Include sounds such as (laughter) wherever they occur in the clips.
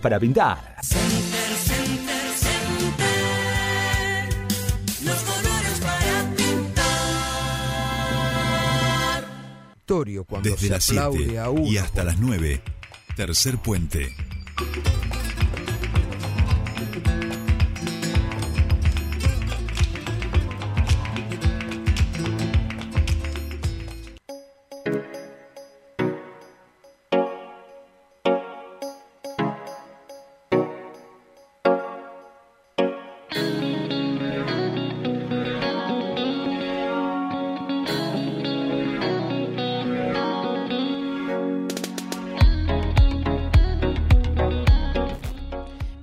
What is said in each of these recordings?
para pintar. Center, center, center. Los colores para pintar. Torio cuando Desde se las aplaude 7 a uno. y hasta las 9. Tercer puente.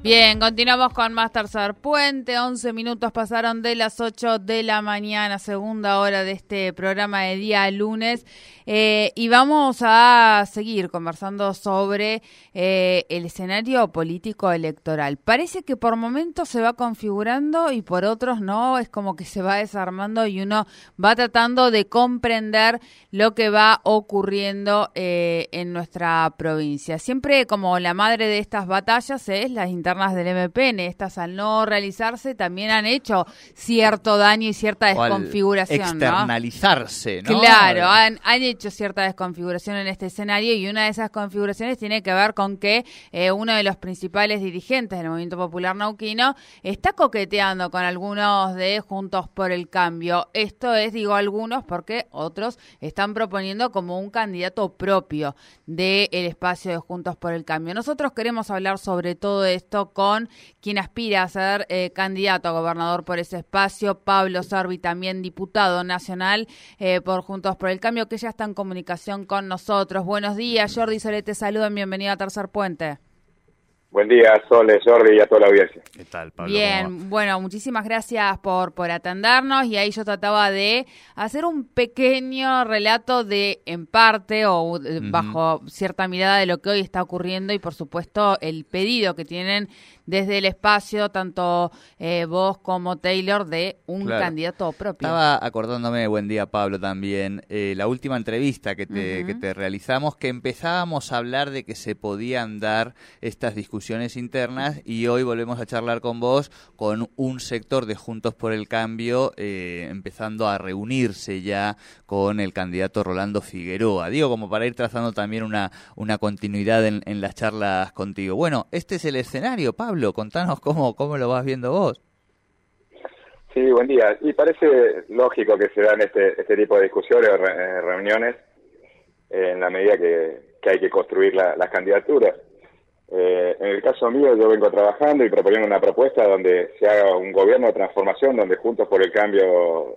Bien, continuamos con más Tercer Puente. 11 minutos pasaron de las 8 de la mañana, segunda hora de este programa de día lunes. Eh, y vamos a seguir conversando sobre eh, el escenario político electoral. Parece que por momentos se va configurando y por otros no. Es como que se va desarmando y uno va tratando de comprender lo que va ocurriendo eh, en nuestra provincia. Siempre como la madre de estas batallas es las internas del MPN. Estas al no realizarse también han hecho cierto daño y cierta O al desconfiguración. ¿no? externalizarse, ¿no? Claro, han, han hecho cierta desconfiguración en este escenario y una de esas configuraciones tiene que ver con que eh, uno de los principales dirigentes del Movimiento Popular Nauquino está coqueteando con algunos de Juntos por el Cambio. Esto es, digo algunos, porque otros están proponiendo como un candidato propio del espacio de Juntos por el Cambio. Nosotros queremos hablar sobre todo esto con quien aspira a ser eh, candidato a gobernador por ese espacio, Pablo Sorbi, también diputado nacional eh, por Juntos por el Cambio, que ya está en comunicación con nosotros. Buenos días, Jordi Solete, saludan, bienvenido a Tercer Puente. Buen día, Sole, Jordi y a toda la audiencia. ¿Qué tal, Pablo? Bien, bueno, muchísimas gracias por, por atendernos y ahí yo trataba de hacer un pequeño relato de, en parte o bajo cierta mirada de lo que hoy está ocurriendo y por supuesto el pedido que tienen desde el espacio, tanto eh, vos como Taylor, de un Claro. candidato propio. Estaba acordándome, buen día Pablo también, eh, la última entrevista que te, que te realizamos, que empezábamos a hablar de que se podían dar estas discusiones internas y hoy volvemos a charlar con vos con un sector de Juntos por el Cambio eh, empezando a reunirse ya con el candidato Rolando Figueroa. Digo, como para ir trazando también una, una continuidad en, las charlas contigo. Bueno, este es el escenario, Pablo, contanos cómo, cómo lo vas viendo vos. Sí, buen día. Y parece lógico que se dan este, este tipo de discusiones o eh, reuniones eh, en la medida que, que hay que construir la- las candidaturas. Eh, en el caso mío, yo vengo trabajando y proponiendo una propuesta donde se haga un gobierno de transformación, donde Juntos por el Cambio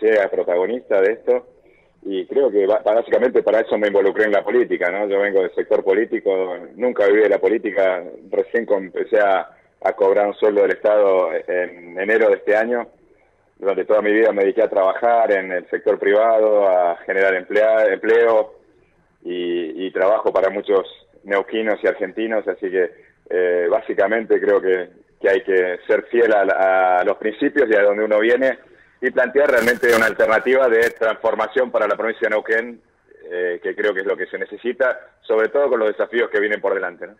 sea protagonista de esto. Y creo que básicamente para eso me involucré en la política, ¿no? Yo vengo del sector político, nunca viví de la política, recién empecé a, cobrar un sueldo del Estado en enero de este año. Durante toda mi vida me dediqué a trabajar en el sector privado, a generar empleo y, y trabajo para muchos neuquinos y argentinos, así que eh, básicamente creo que, que hay que ser fiel a, a los principios y a donde uno viene y plantear realmente una alternativa de transformación para la provincia de Neuquén, eh, que creo que es lo que se necesita, sobre todo con los desafíos que vienen por delante. ¿no?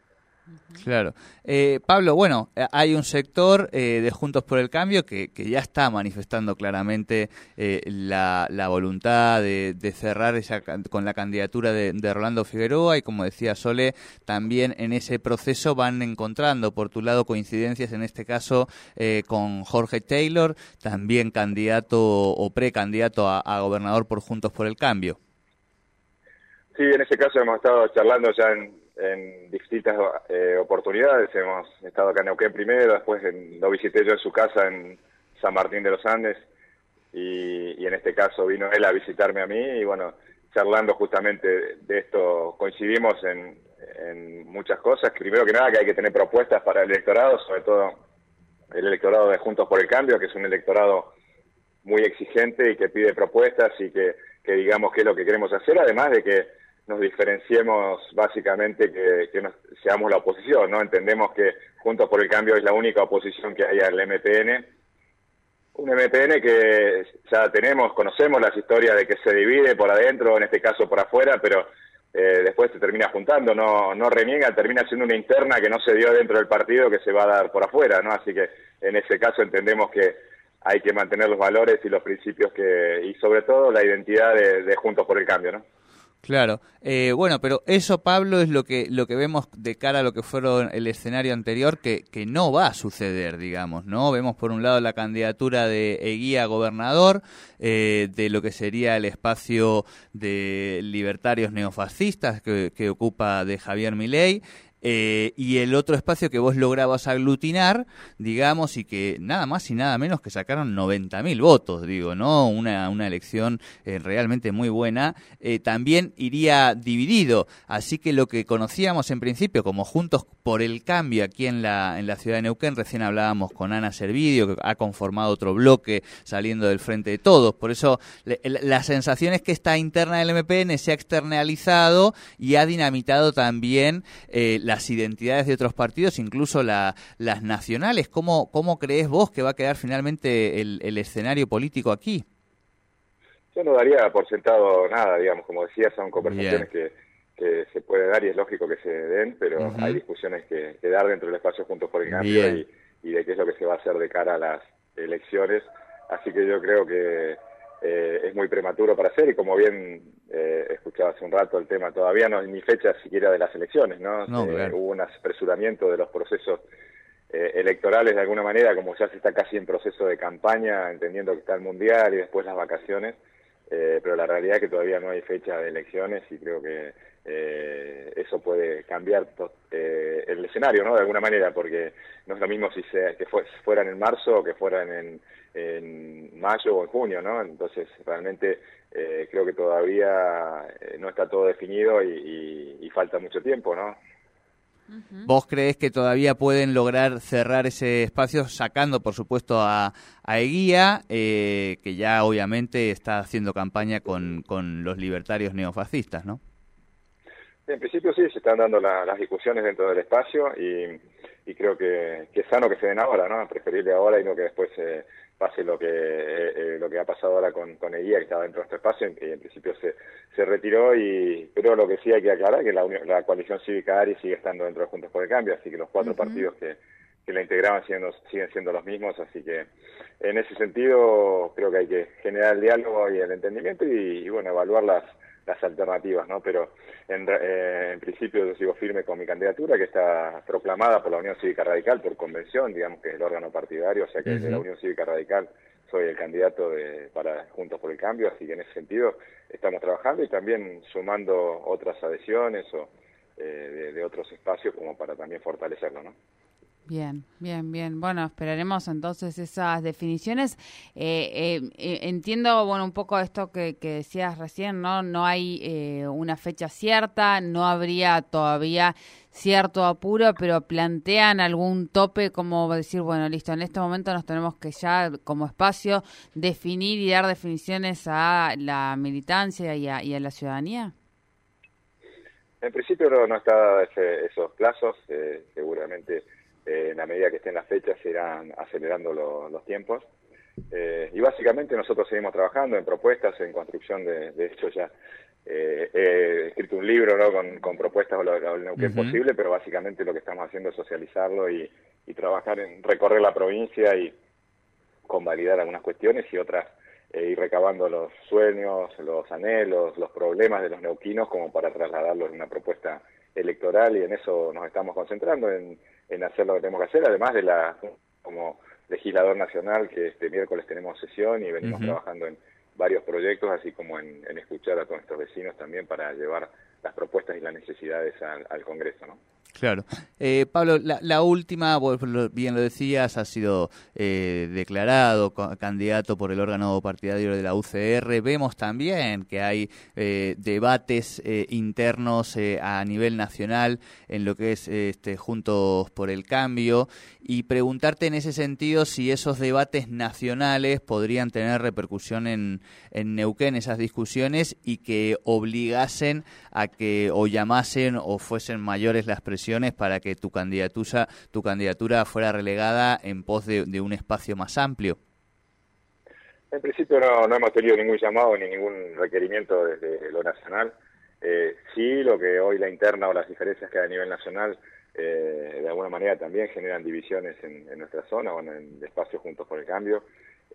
Claro. Eh, Pablo, bueno, eh, hay un sector eh, de Juntos por el Cambio que, que ya está manifestando claramente eh, la, la voluntad de, de cerrar esa, con la candidatura de, de Rolando Figueroa y como decía Sole, también en ese proceso van encontrando por tu lado coincidencias, en este caso eh, con Jorge Taylor, también candidato o precandidato a, a gobernador por Juntos por el Cambio. Sí, en ese caso hemos estado charlando ya en, en distintas eh, oportunidades. Hemos estado acá en Neuquén primero, después en- lo visité yo en su casa en San Martín de los Andes y, en este caso vino él a visitarme a mí y bueno, charlando justamente de esto coincidimos en, en muchas cosas. Primero que nada que hay que tener propuestas para el electorado, sobre todo el electorado de Juntos por el Cambio, que es un electorado muy exigente y que pide propuestas y que, que digamos qué es lo que queremos hacer, además de que nos diferenciemos básicamente que, seamos la oposición, ¿no? Entendemos que Juntos por el Cambio es la única oposición que hay al MPN, un MPN que ya tenemos, conocemos las historias de que se divide por adentro, en este caso por afuera, pero eh, después se termina juntando, no, no reniega, termina siendo una interna que no se dio dentro del partido que se va a dar por afuera, ¿no? Así que en ese caso entendemos que hay que mantener los valores y los principios que y sobre todo la identidad de, de Juntos por el Cambio, ¿no? Claro, eh, bueno, pero eso, Pablo, es lo que lo que vemos de cara a lo que fueron el escenario anterior, que, que no va a suceder, digamos, ¿no? Vemos por un lado la candidatura de Eguía gobernador, eh, de lo que sería el espacio de libertarios neofascistas que, que ocupa de Javier Milei, eh, y el otro espacio que vos lograbas aglutinar, digamos, y que nada más y nada menos que sacaron 90.000 votos, digo, ¿no? Una, una elección eh, realmente muy buena, eh, también iría dividido. Así que lo que conocíamos en principio como Juntos por el Cambio aquí en la, en la ciudad de Neuquén, recién hablábamos con Ana Servidio, que ha conformado otro bloque saliendo del frente de todos. Por eso le, la sensación es que esta interna del MPN se ha externalizado y ha dinamitado también la las identidades de otros partidos, incluso la, las nacionales. ¿Cómo, ¿Cómo crees vos que va a quedar finalmente el, el escenario político aquí? Yo no daría por sentado nada, digamos, como decía, son conversaciones que, que, se puede dar y es lógico que se den, pero uh -huh. hay discusiones que, que, dar dentro del espacio Juntos por el Cambio y, y, de qué es lo que se va a hacer de cara a las elecciones. Así que yo creo que eh, es muy prematuro para hacer y como bien eh, escuchaba hace un rato el tema, todavía no hay ni fecha siquiera de las elecciones, ¿no? no eh. Hubo un apresuramiento de los procesos eh, electorales de alguna manera, como ya se está casi en proceso de campaña, entendiendo que está el Mundial y después las vacaciones, eh, pero la realidad es que todavía no hay fecha de elecciones y creo que eh, eso puede cambiar eh, el escenario, ¿no? De alguna manera, porque no es lo mismo si se, que fue, fueran en marzo o que fueran en, en mayo o en junio, ¿no? Entonces, realmente eh, creo que todavía eh, no está todo definido y, y, y falta mucho tiempo, ¿no? ¿Vos crees que todavía pueden lograr cerrar ese espacio sacando, por supuesto, a, a Eguía, eh, que ya obviamente está haciendo campaña con, con los libertarios neofascistas, ¿no? En principio sí, se están dando la, las discusiones dentro del espacio y, y creo que, que, es sano que se den ahora, ¿no? Preferible ahora y no que después eh, pase lo que eh, eh, lo que ha pasado ahora con, con Eguía, que estaba dentro de este espacio, y en principio se, se retiró, y pero lo que sí hay que aclarar es que la, la coalición cívica ARI sigue estando dentro de Juntos por el Cambio, así que los cuatro uh -huh. partidos que, que la integraban siguen, siguen siendo los mismos, así que en ese sentido creo que hay que generar el diálogo y el entendimiento y, y bueno, evaluar las las alternativas, ¿no? Pero en, eh, en, principio yo sigo firme con mi candidatura, que está proclamada por la Unión Cívica Radical por convención, digamos que es el órgano partidario, o sea que uh -huh. de la Unión Cívica Radical soy el candidato de, para Juntos por el Cambio, así que en ese sentido estamos trabajando y también sumando otras adhesiones o eh, de, de otros espacios como para también fortalecerlo, ¿no? Bien, bien, bien. Bueno, esperaremos entonces esas definiciones. Eh, eh, entiendo, bueno, un poco esto que, que, decías recién, ¿no? No hay eh, una fecha cierta, no habría todavía cierto apuro, pero plantean algún tope como decir, bueno, listo, en este momento nos tenemos que ya como espacio definir y dar definiciones a la militancia y a, y a la ciudadanía. En principio no, no está ese, esos plazos, eh, seguramente eh, en la medida que estén las fechas se irán acelerando lo, los tiempos. Eh, y básicamente nosotros seguimos trabajando en propuestas, en construcción de, de hecho ya eh, he escrito un libro ¿no? con, con propuestas o lo, lo, lo que uh -huh. es posible, pero básicamente lo que estamos haciendo es socializarlo y, y trabajar en recorrer la provincia y convalidar algunas cuestiones y otras eh, ir recabando los sueños, los anhelos, los problemas de los neuquinos como para trasladarlos en una propuesta electoral y en eso nos estamos concentrando, en, en hacer lo que tenemos que hacer, además de la como legislador nacional que este miércoles tenemos sesión y venimos uh -huh. trabajando en varios proyectos, así como en, en, escuchar a todos nuestros vecinos también para llevar las propuestas y las necesidades al, al Congreso, ¿no? Claro. Eh, Pablo, la, la, última, vos bien lo decías, ha sido eh, declarado candidato por el órgano partidario de la UCR. Vemos también que hay eh, debates eh, internos eh, a nivel nacional en lo que es este, Juntos por el Cambio y preguntarte en ese sentido si esos debates nacionales podrían tener repercusión en, en Neuquén, esas discusiones, y que obligasen a que o llamasen o fuesen mayores las presiones para que tu candidatura, tu candidatura fuera relegada en pos de, un espacio más amplio? En principio no, no, hemos tenido ningún llamado ni ningún requerimiento desde lo nacional. Eh, sí, lo que hoy la interna o las diferencias que hay a nivel nacional eh, de alguna manera también generan divisiones en, en nuestra zona o en el espacio Juntos por el Cambio,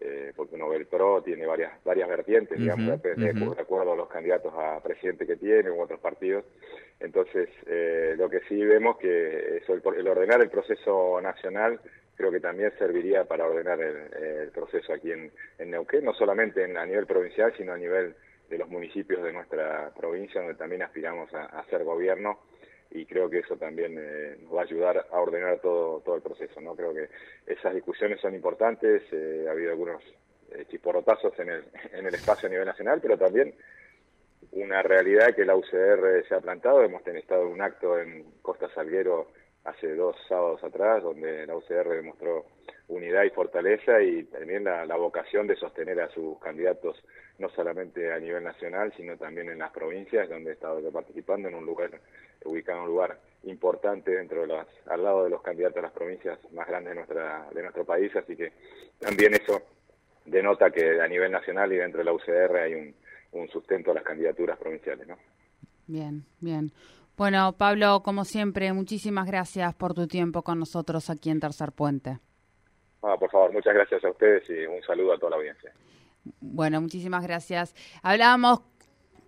eh, porque uno ve el PRO, tiene varias varias vertientes, digamos, Ujú, depende ujú. de acuerdo a los candidatos a presidente que tiene u otros partidos. Entonces, eh, lo que sí vemos que eso, el, el ordenar el proceso nacional creo que también serviría para ordenar el, el proceso aquí en, en Neuquén, no solamente en, a nivel provincial, sino a nivel de los municipios de nuestra provincia, donde también aspiramos a, a hacer gobierno y creo que eso también eh, nos va a ayudar a ordenar todo todo el proceso no creo que esas discusiones son importantes eh, ha habido algunos eh, chisporrotazos en el (laughs) en el espacio a nivel nacional pero también una realidad que la UCR se ha plantado. Hemos tenido un acto en Costa Salguero hace dos sábados atrás donde la UCR demostró unidad y fortaleza y también la, vocación de sostener a sus candidatos no solamente a nivel nacional sino también en las provincias donde he estado participando en un lugar ubicado en un lugar importante dentro de las, al lado de los candidatos a las provincias más grandes de nuestra de nuestro país, así que también eso denota que a nivel nacional y dentro de la UCR hay un, un sustento a las candidaturas provinciales, ¿no? Bien, bien. Bueno, Pablo, como siempre, muchísimas gracias por tu tiempo con nosotros aquí en Tercer Puente. Ah, por favor, muchas gracias a ustedes y un saludo a toda la audiencia. Bueno, muchísimas gracias. Hablábamos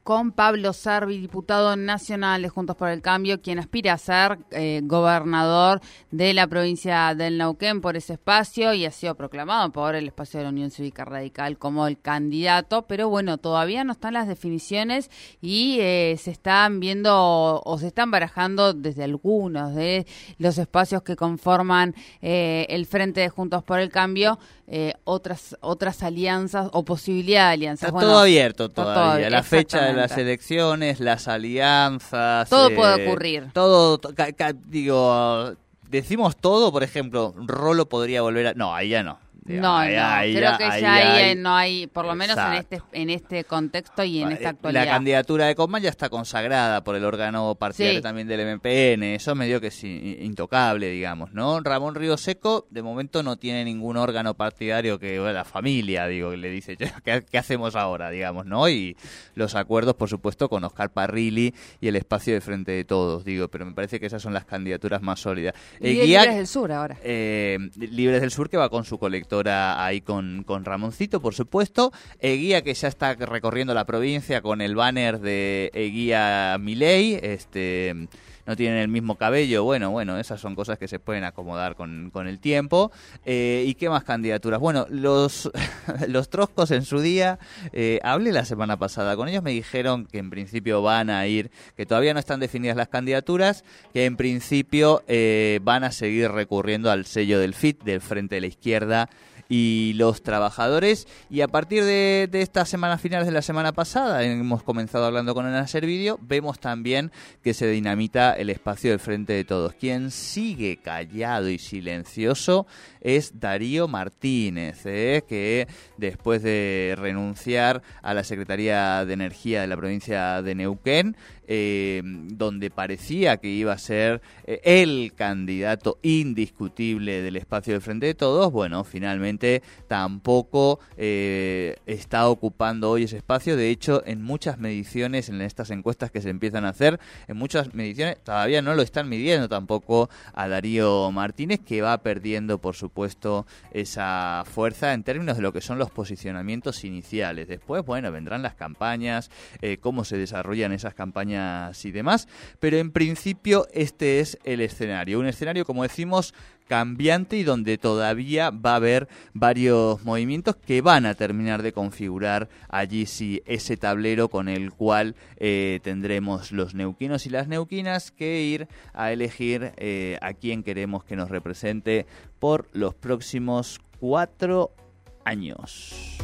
con Pablo Servi, diputado nacional de Juntos por el Cambio, quien aspira a ser eh, gobernador de la provincia del Neuquén por ese espacio y ha sido proclamado por el espacio de la Unión Cívica Radical como el candidato, pero bueno, todavía no están las definiciones y eh, se están viendo o se están barajando desde algunos de los espacios que conforman eh, el Frente de Juntos por el Cambio eh, otras otras alianzas o posibilidad de alianzas. Está Bueno, todo abierto todo todavía. abierto, la fecha de las elecciones, las alianzas. Todo eh, puede ocurrir. Todo, to- ca- ca- digo, decimos todo, por ejemplo, Rolo podría volver a... No, ahí ya no. No, ahí- no, ahí creo que ahí ya hay- no hay, por lo menos en este en este contexto y en esta Eh, actualidad. La candidatura de Coman ya está consagrada por el órgano partidario Sí. también del MPN, eso medio que es intocable, digamos, ¿no? Ramón Río Seco, de momento no tiene ningún órgano partidario que, bueno, la familia, digo, que le dice, ¿qué, qué hacemos ahora, digamos, ¿no? Y los acuerdos, por supuesto, con Oscar Parrilli y el espacio de Frente de Todos, digo, pero me parece que esas son las candidaturas más sólidas. y Eguía- Libres del Sur ahora. eh, Libres del Sur que va con su ahí con, con Ramoncito, por supuesto. Eguía que ya está recorriendo la provincia con el banner de Eguía Milei. Este, no tienen el mismo cabello. Bueno, bueno, esas son cosas que se pueden acomodar con, con el tiempo. Eh, ¿Y qué más candidaturas? Bueno, los, (laughs) los troscos en su día, eh, hablé la semana pasada con ellos, me dijeron que en principio van a ir, que todavía no están definidas las candidaturas, que en principio eh, van a seguir recurriendo al sello del FIT, del Frente de la Izquierda y los trabajadores. Y a partir de, de estas semanas finales de la semana pasada, hemos comenzado hablando con Ana Servideo, vemos también que se dinamita el espacio del Frente de Todos. Quien sigue callado y silencioso es Darío Martínez, ¿eh? que después de renunciar a la Secretaría de Energía de la provincia de Neuquén, eh, donde parecía que iba a ser eh, el candidato indiscutible del espacio del Frente de Todos, bueno, finalmente tampoco eh, está ocupando hoy ese espacio. De hecho, en muchas mediciones, en estas encuestas que se empiezan a hacer, en muchas mediciones todavía no lo están midiendo tampoco a Darío Martínez, que va perdiendo, por supuesto, esa fuerza en términos de lo que son los posicionamientos iniciales. Después, bueno, vendrán las campañas, eh, cómo se desarrollan esas campañas y demás, pero en principio este es el escenario. Un escenario, como decimos, cambiante y donde todavía va a haber varios movimientos que van a terminar de configurar allí sí ese tablero con el cual eh, tendremos los neuquinos y las neuquinas que ir a elegir eh, a quién queremos que nos represente por los próximos cuatro años.